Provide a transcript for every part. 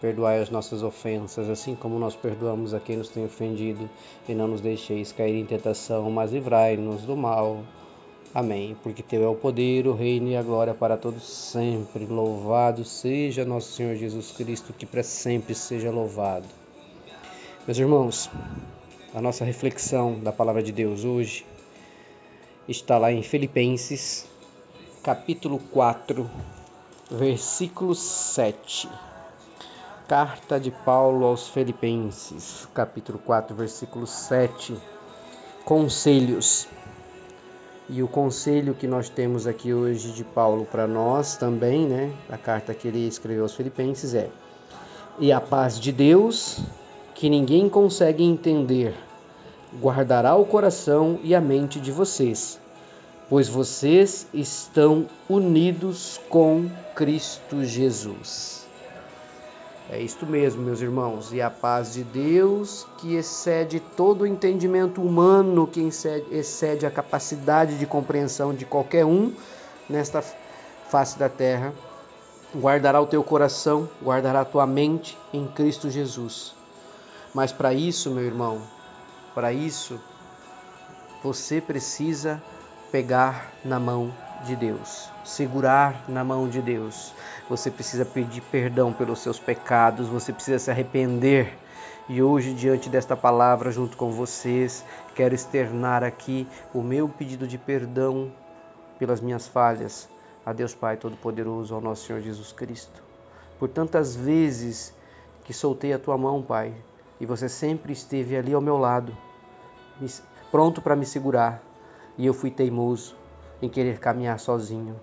Perdoai as nossas ofensas, assim como nós perdoamos a quem nos tem ofendido, e não nos deixeis cair em tentação, mas livrai-nos do mal. Amém. Porque teu é o poder, o reino e a glória para todos sempre. Louvado seja nosso Senhor Jesus Cristo, que para sempre seja louvado. Meus irmãos, a nossa reflexão da palavra de Deus hoje está lá em Filipenses, capítulo 4, versículo 7. Carta de Paulo aos Filipenses, capítulo 4, versículo 7. Conselhos. E o conselho que nós temos aqui hoje de Paulo para nós também, né? A carta que ele escreveu aos Filipenses é: E a paz de Deus, que ninguém consegue entender, guardará o coração e a mente de vocês, pois vocês estão unidos com Cristo Jesus. É isto mesmo, meus irmãos, e a paz de Deus, que excede todo o entendimento humano, que excede a capacidade de compreensão de qualquer um nesta face da terra, guardará o teu coração, guardará a tua mente em Cristo Jesus. Mas para isso, meu irmão, para isso, você precisa pegar na mão de Deus, segurar na mão de Deus. Você precisa pedir perdão pelos seus pecados, você precisa se arrepender. E hoje, diante desta palavra, junto com vocês, quero externar aqui o meu pedido de perdão pelas minhas falhas a Deus Pai Todo-Poderoso, ao nosso Senhor Jesus Cristo. Por tantas vezes que soltei a tua mão, Pai, e você sempre esteve ali ao meu lado, pronto para me segurar, e eu fui teimoso em querer caminhar sozinho.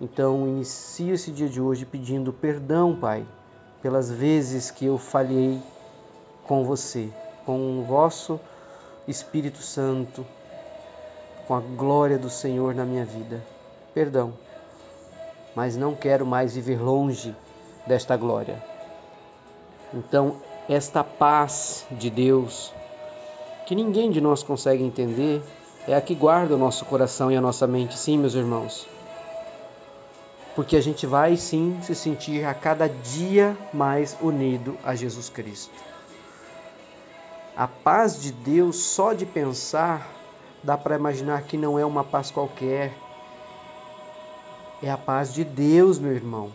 Então, inicio esse dia de hoje pedindo perdão, Pai, pelas vezes que eu falhei com você, com o vosso Espírito Santo, com a glória do Senhor na minha vida. Perdão, mas não quero mais viver longe desta glória. Então, esta paz de Deus, que ninguém de nós consegue entender, é a que guarda o nosso coração e a nossa mente, sim, meus irmãos. Porque a gente vai sim se sentir a cada dia mais unido a Jesus Cristo. A paz de Deus, só de pensar, dá para imaginar que não é uma paz qualquer. É a paz de Deus, meu irmão.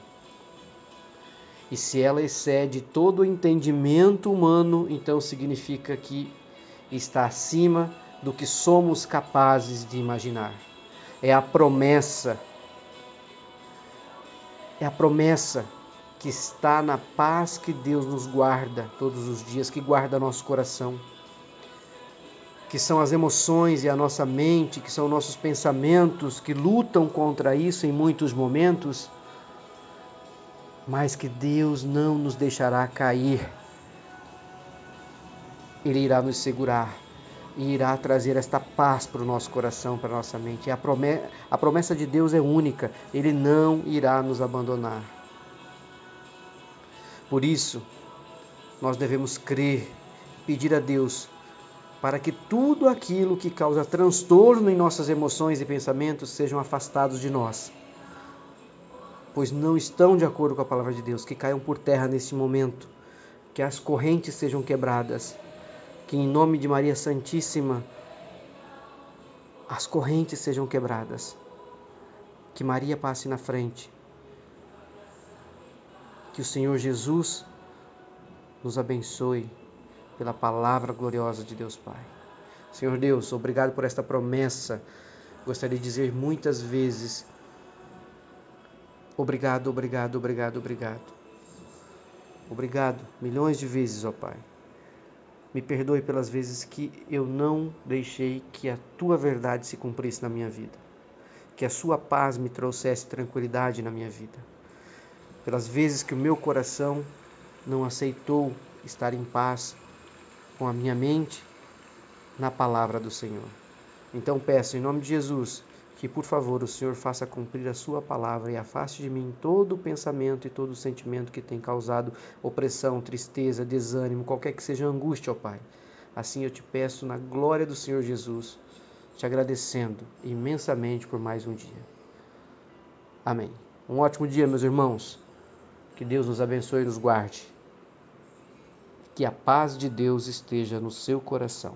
E se ela excede todo o entendimento humano, então significa que está acima do que somos capazes de imaginar. É a promessa, é a promessa que está na paz que Deus nos guarda todos os dias, que guarda nosso coração, que são as emoções e a nossa mente, que são nossos pensamentos que lutam contra isso em muitos momentos, mas que Deus não nos deixará cair. Ele irá nos segurar e irá trazer esta paz para o nosso coração, para a nossa mente. A promessa, a promessa de Deus é única, Ele não irá nos abandonar. Por isso, nós devemos crer, pedir a Deus para que tudo aquilo que causa transtorno em nossas emoções e pensamentos sejam afastados de nós, pois não estão de acordo com a palavra de Deus, que caiam por terra neste momento, que as correntes sejam quebradas que em nome de Maria Santíssima as correntes sejam quebradas, que Maria passe na frente, que o Senhor Jesus nos abençoe pela palavra gloriosa de Deus Pai. Senhor Deus, obrigado por esta promessa. Gostaria de dizer muitas vezes: obrigado, obrigado, obrigado, obrigado. Obrigado, milhões de vezes, ó Pai. Me perdoe pelas vezes que eu não deixei que a tua verdade se cumprisse na minha vida. Que a sua paz me trouxesse tranquilidade na minha vida. Pelas vezes que o meu coração não aceitou estar em paz com a minha mente na palavra do Senhor. Então peço em nome de Jesus que, por favor, o Senhor faça cumprir a sua palavra e afaste de mim todo o pensamento e todo o sentimento que tem causado opressão, tristeza, desânimo, qualquer que seja angústia, ó Pai. Assim eu te peço na glória do Senhor Jesus, te agradecendo imensamente por mais um dia. Amém. Um ótimo dia, meus irmãos. Que Deus nos abençoe e nos guarde. Que a paz de Deus esteja no seu coração.